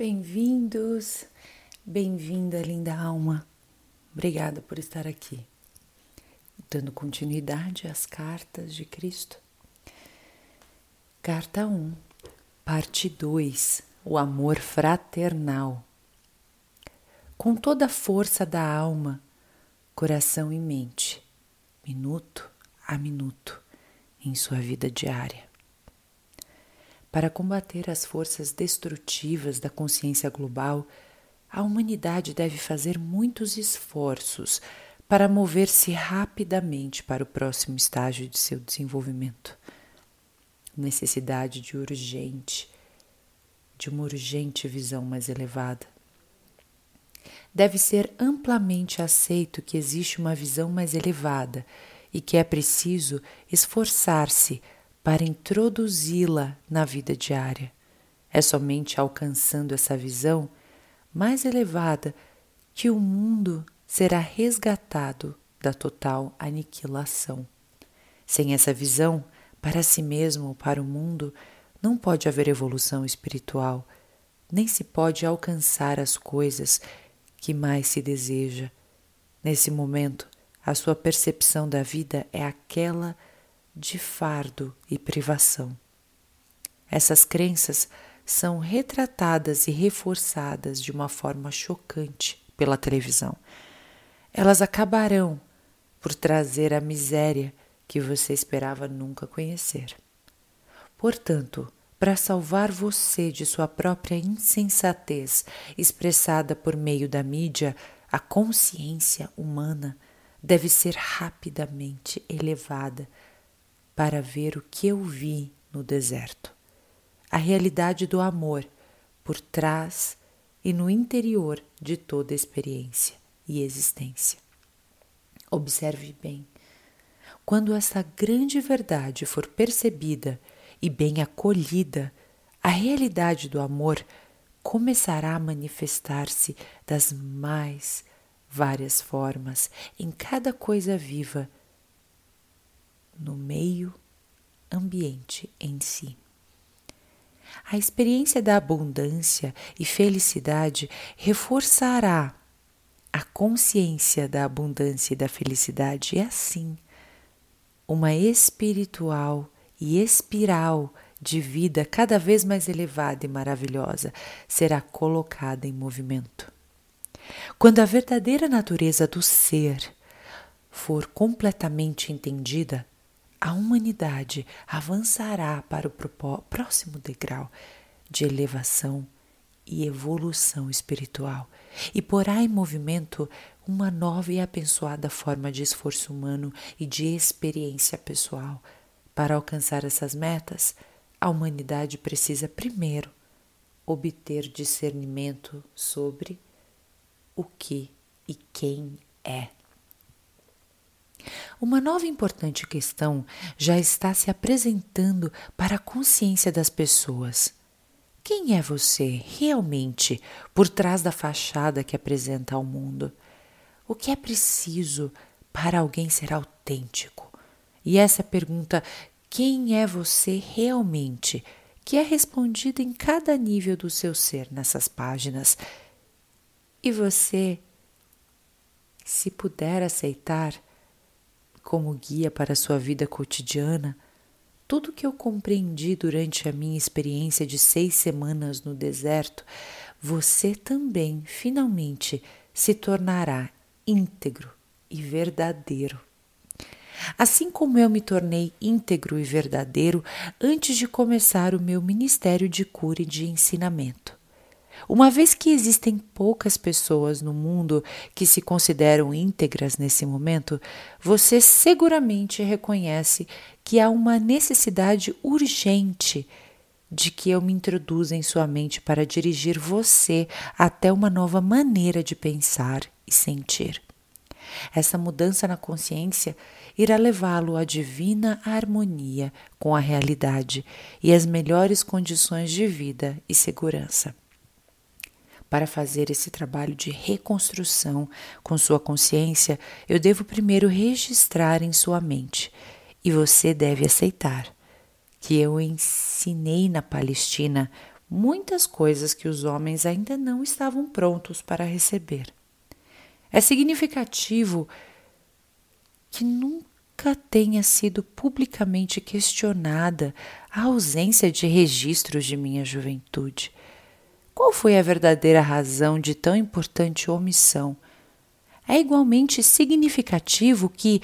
Bem-vindos, bem-vinda, linda alma. Obrigada por estar aqui, dando continuidade às cartas de Cristo. Carta 1, parte 2: O amor fraternal. Com toda a força da alma, coração e mente, minuto a minuto, em sua vida diária para combater as forças destrutivas da consciência global, a humanidade deve fazer muitos esforços para mover-se rapidamente para o próximo estágio de seu desenvolvimento. Necessidade de urgente, de uma urgente visão mais elevada. Deve ser amplamente aceito que existe uma visão mais elevada e que é preciso esforçar-se para introduzi-la na vida diária. É somente alcançando essa visão mais elevada que o mundo será resgatado da total aniquilação. Sem essa visão, para si mesmo ou para o mundo, não pode haver evolução espiritual, nem se pode alcançar as coisas que mais se deseja. Nesse momento, a sua percepção da vida é aquela de fardo e privação. Essas crenças são retratadas e reforçadas de uma forma chocante pela televisão. Elas acabarão por trazer a miséria que você esperava nunca conhecer. Portanto, para salvar você de sua própria insensatez expressada por meio da mídia, a consciência humana deve ser rapidamente elevada para ver o que eu vi no deserto. A realidade do amor por trás e no interior de toda experiência e existência. Observe bem. Quando essa grande verdade for percebida e bem acolhida, a realidade do amor começará a manifestar-se das mais várias formas em cada coisa viva no meio ambiente em si. A experiência da abundância e felicidade reforçará a consciência da abundância e da felicidade e assim uma espiritual e espiral de vida cada vez mais elevada e maravilhosa será colocada em movimento. Quando a verdadeira natureza do ser for completamente entendida, a humanidade avançará para o próximo degrau de elevação e evolução espiritual e porá em movimento uma nova e abençoada forma de esforço humano e de experiência pessoal. Para alcançar essas metas, a humanidade precisa primeiro obter discernimento sobre o que e quem é. Uma nova importante questão já está se apresentando para a consciência das pessoas. Quem é você realmente por trás da fachada que apresenta ao mundo? O que é preciso para alguém ser autêntico? E essa pergunta, quem é você realmente, que é respondida em cada nível do seu ser nessas páginas. E você, se puder aceitar, como guia para a sua vida cotidiana, tudo que eu compreendi durante a minha experiência de seis semanas no deserto, você também finalmente se tornará íntegro e verdadeiro. Assim como eu me tornei íntegro e verdadeiro antes de começar o meu ministério de cura e de ensinamento. Uma vez que existem poucas pessoas no mundo que se consideram íntegras nesse momento, você seguramente reconhece que há uma necessidade urgente de que eu me introduza em sua mente para dirigir você até uma nova maneira de pensar e sentir. Essa mudança na consciência irá levá-lo à divina harmonia com a realidade e às melhores condições de vida e segurança. Para fazer esse trabalho de reconstrução com sua consciência, eu devo primeiro registrar em sua mente, e você deve aceitar, que eu ensinei na Palestina muitas coisas que os homens ainda não estavam prontos para receber. É significativo que nunca tenha sido publicamente questionada a ausência de registros de minha juventude. Qual foi a verdadeira razão de tão importante omissão? É igualmente significativo que,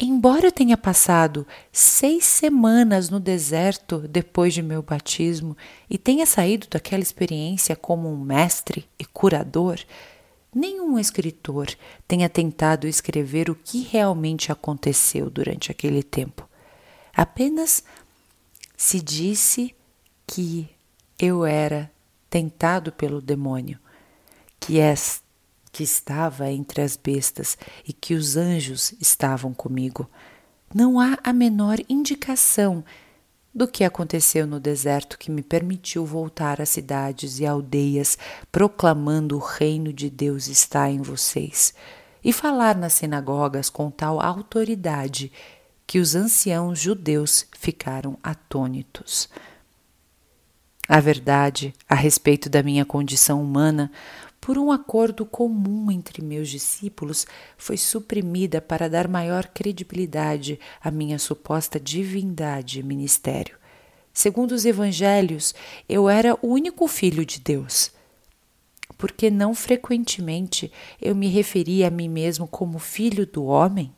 embora eu tenha passado seis semanas no deserto depois de meu batismo e tenha saído daquela experiência como um mestre e curador, nenhum escritor tenha tentado escrever o que realmente aconteceu durante aquele tempo. Apenas se disse que eu era tentado pelo demônio, que és que estava entre as bestas e que os anjos estavam comigo. Não há a menor indicação do que aconteceu no deserto que me permitiu voltar às cidades e aldeias proclamando o reino de Deus está em vocês e falar nas sinagogas com tal autoridade que os anciãos judeus ficaram atônitos. A verdade a respeito da minha condição humana por um acordo comum entre meus discípulos, foi suprimida para dar maior credibilidade à minha suposta divindade e ministério. Segundo os evangelhos, eu era o único filho de Deus. Porque não frequentemente eu me referia a mim mesmo como filho do homem?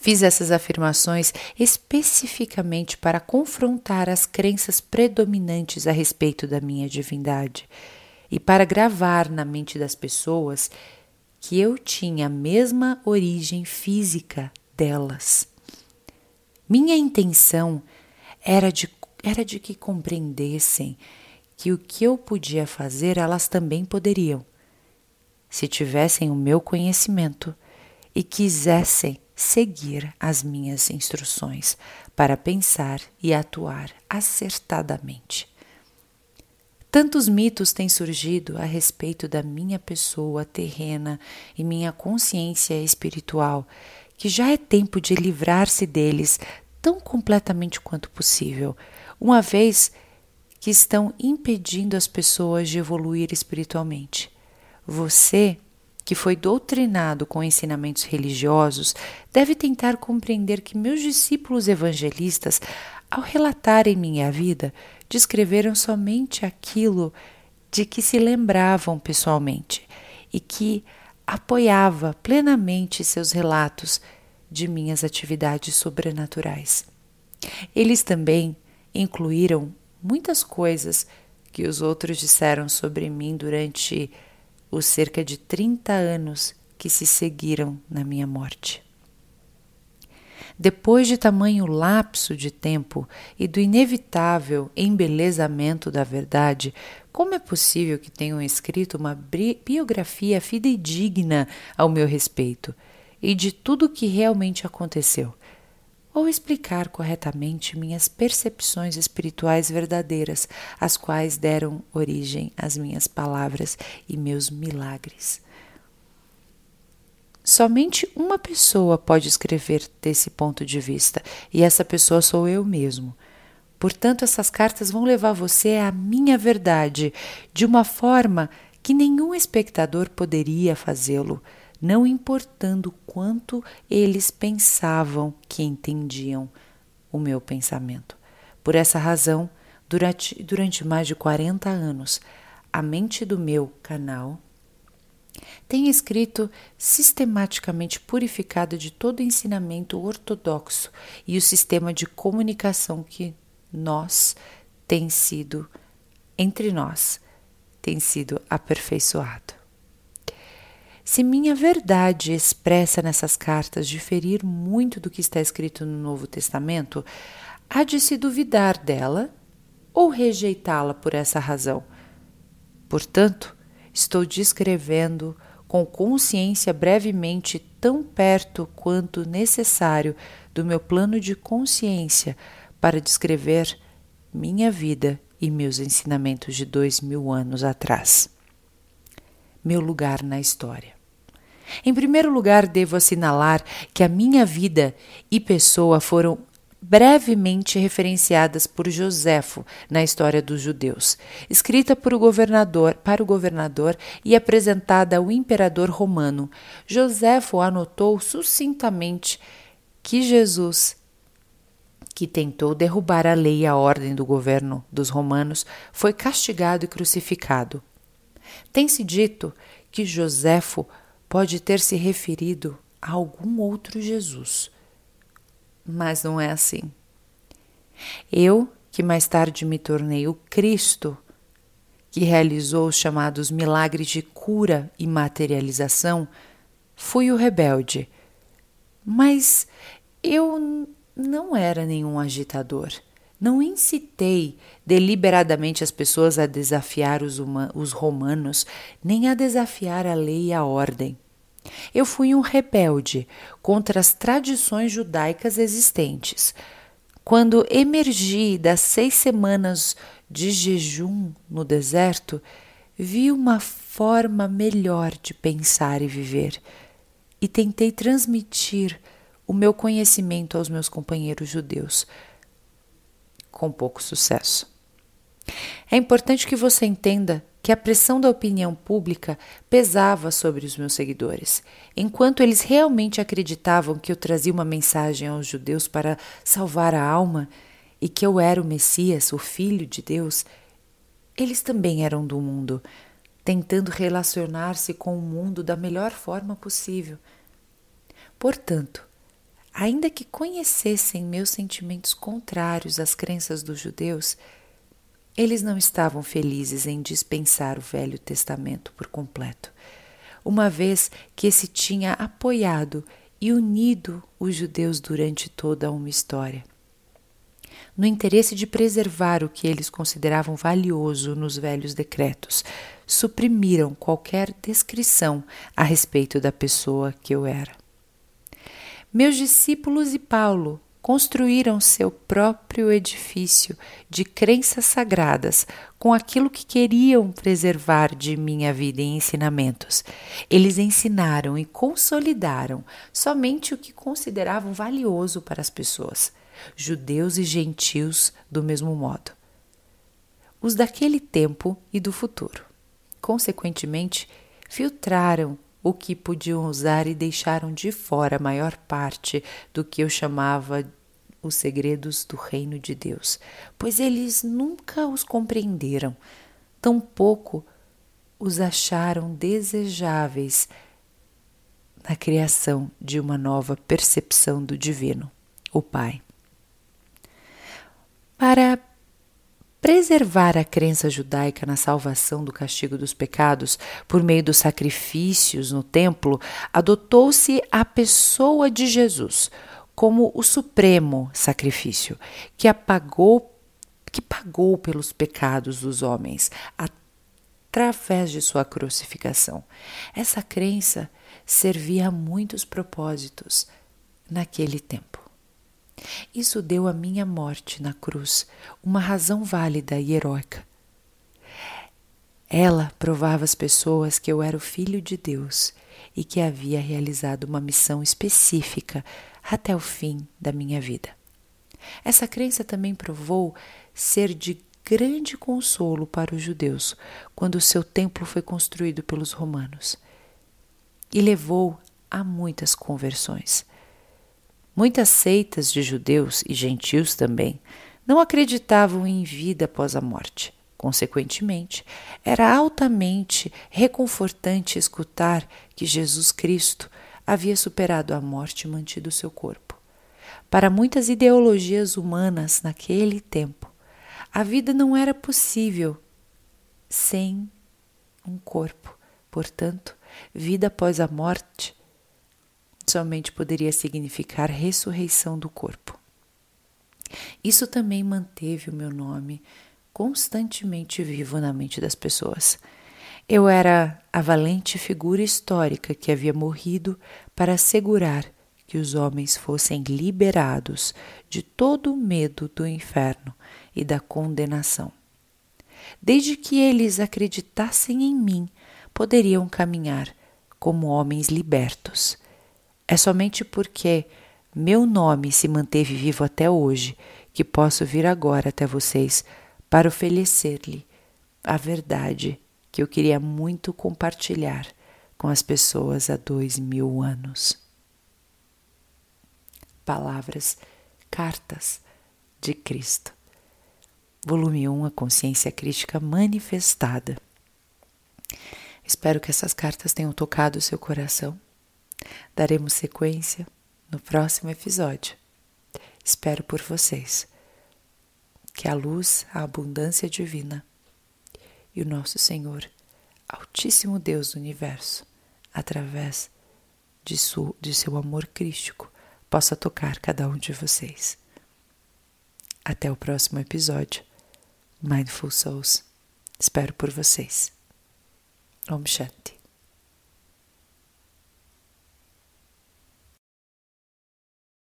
Fiz essas afirmações especificamente para confrontar as crenças predominantes a respeito da minha divindade e para gravar na mente das pessoas que eu tinha a mesma origem física delas. Minha intenção era de, era de que compreendessem que o que eu podia fazer elas também poderiam, se tivessem o meu conhecimento e quisessem seguir as minhas instruções para pensar e atuar acertadamente. Tantos mitos têm surgido a respeito da minha pessoa terrena e minha consciência espiritual, que já é tempo de livrar-se deles tão completamente quanto possível, uma vez que estão impedindo as pessoas de evoluir espiritualmente. Você, que foi doutrinado com ensinamentos religiosos, deve tentar compreender que meus discípulos evangelistas, ao relatarem minha vida, descreveram somente aquilo de que se lembravam pessoalmente e que apoiava plenamente seus relatos de minhas atividades sobrenaturais. Eles também incluíram muitas coisas que os outros disseram sobre mim durante os cerca de 30 anos que se seguiram na minha morte. Depois de tamanho lapso de tempo e do inevitável embelezamento da verdade, como é possível que tenham escrito uma biografia fidedigna ao meu respeito e de tudo o que realmente aconteceu? Ou explicar corretamente minhas percepções espirituais verdadeiras, as quais deram origem às minhas palavras e meus milagres? Somente uma pessoa pode escrever desse ponto de vista, e essa pessoa sou eu mesmo. Portanto, essas cartas vão levar você à minha verdade de uma forma que nenhum espectador poderia fazê-lo, não importando quanto eles pensavam que entendiam o meu pensamento. Por essa razão, durante, durante mais de 40 anos, a mente do meu canal tem escrito sistematicamente purificada de todo ensinamento ortodoxo e o sistema de comunicação que nós tem sido entre nós tem sido aperfeiçoado. Se minha verdade expressa nessas cartas diferir muito do que está escrito no Novo Testamento, há de se duvidar dela ou rejeitá-la por essa razão. Portanto, estou descrevendo com consciência brevemente tão perto quanto necessário do meu plano de consciência para descrever minha vida e meus ensinamentos de dois mil anos atrás. Meu lugar na história. Em primeiro lugar, devo assinalar que a minha vida e pessoa foram brevemente referenciadas por Joséfo na história dos judeus, escrita por o governador, para o governador e apresentada ao imperador romano. Joséfo anotou sucintamente que Jesus, que tentou derrubar a lei e a ordem do governo dos romanos, foi castigado e crucificado. Tem-se dito que Joséfo pode ter se referido a algum outro Jesus mas não é assim. Eu, que mais tarde me tornei o Cristo, que realizou os chamados milagres de cura e materialização, fui o rebelde. Mas eu não era nenhum agitador. Não incitei deliberadamente as pessoas a desafiar os, os romanos, nem a desafiar a lei e a ordem. Eu fui um rebelde contra as tradições judaicas existentes. Quando emergi das seis semanas de jejum no deserto, vi uma forma melhor de pensar e viver e tentei transmitir o meu conhecimento aos meus companheiros judeus, com pouco sucesso. É importante que você entenda que a pressão da opinião pública pesava sobre os meus seguidores. Enquanto eles realmente acreditavam que eu trazia uma mensagem aos judeus para salvar a alma e que eu era o Messias, o Filho de Deus, eles também eram do mundo, tentando relacionar-se com o mundo da melhor forma possível. Portanto, ainda que conhecessem meus sentimentos contrários às crenças dos judeus, eles não estavam felizes em dispensar o Velho Testamento por completo, uma vez que esse tinha apoiado e unido os judeus durante toda uma história. No interesse de preservar o que eles consideravam valioso nos velhos decretos, suprimiram qualquer descrição a respeito da pessoa que eu era. Meus discípulos e Paulo construíram seu próprio edifício de crenças sagradas com aquilo que queriam preservar de minha vida e ensinamentos. Eles ensinaram e consolidaram somente o que consideravam valioso para as pessoas, judeus e gentios do mesmo modo. Os daquele tempo e do futuro. Consequentemente, filtraram o que podiam usar e deixaram de fora a maior parte do que eu chamava os segredos do reino de Deus, pois eles nunca os compreenderam, tampouco os acharam desejáveis na criação de uma nova percepção do divino, o Pai. Para preservar a crença judaica na salvação do castigo dos pecados por meio dos sacrifícios no templo, adotou-se a pessoa de Jesus como o supremo sacrifício que apagou que pagou pelos pecados dos homens através de sua crucificação. Essa crença servia a muitos propósitos naquele tempo. Isso deu à minha morte na cruz uma razão válida e heróica. Ela provava às pessoas que eu era o Filho de Deus e que havia realizado uma missão específica até o fim da minha vida. Essa crença também provou ser de grande consolo para os judeus quando o seu templo foi construído pelos romanos e levou a muitas conversões. Muitas seitas de judeus e gentios também não acreditavam em vida após a morte. Consequentemente, era altamente reconfortante escutar que Jesus Cristo havia superado a morte e mantido seu corpo. Para muitas ideologias humanas naquele tempo, a vida não era possível sem um corpo. Portanto, vida após a morte somente poderia significar ressurreição do corpo. Isso também manteve o meu nome constantemente vivo na mente das pessoas. Eu era a valente figura histórica que havia morrido para assegurar que os homens fossem liberados de todo o medo do inferno e da condenação. Desde que eles acreditassem em mim, poderiam caminhar como homens libertos é somente porque meu nome se manteve vivo até hoje, que posso vir agora até vocês para oferecer-lhe a verdade que eu queria muito compartilhar com as pessoas há dois mil anos. Palavras, cartas de Cristo. Volume 1 A Consciência Crítica Manifestada. Espero que essas cartas tenham tocado o seu coração. Daremos sequência no próximo episódio. Espero por vocês. Que a luz, a abundância divina e o nosso Senhor, Altíssimo Deus do universo, através de, su, de seu amor crístico, possa tocar cada um de vocês. Até o próximo episódio. Mindful Souls. Espero por vocês. Om Shanti.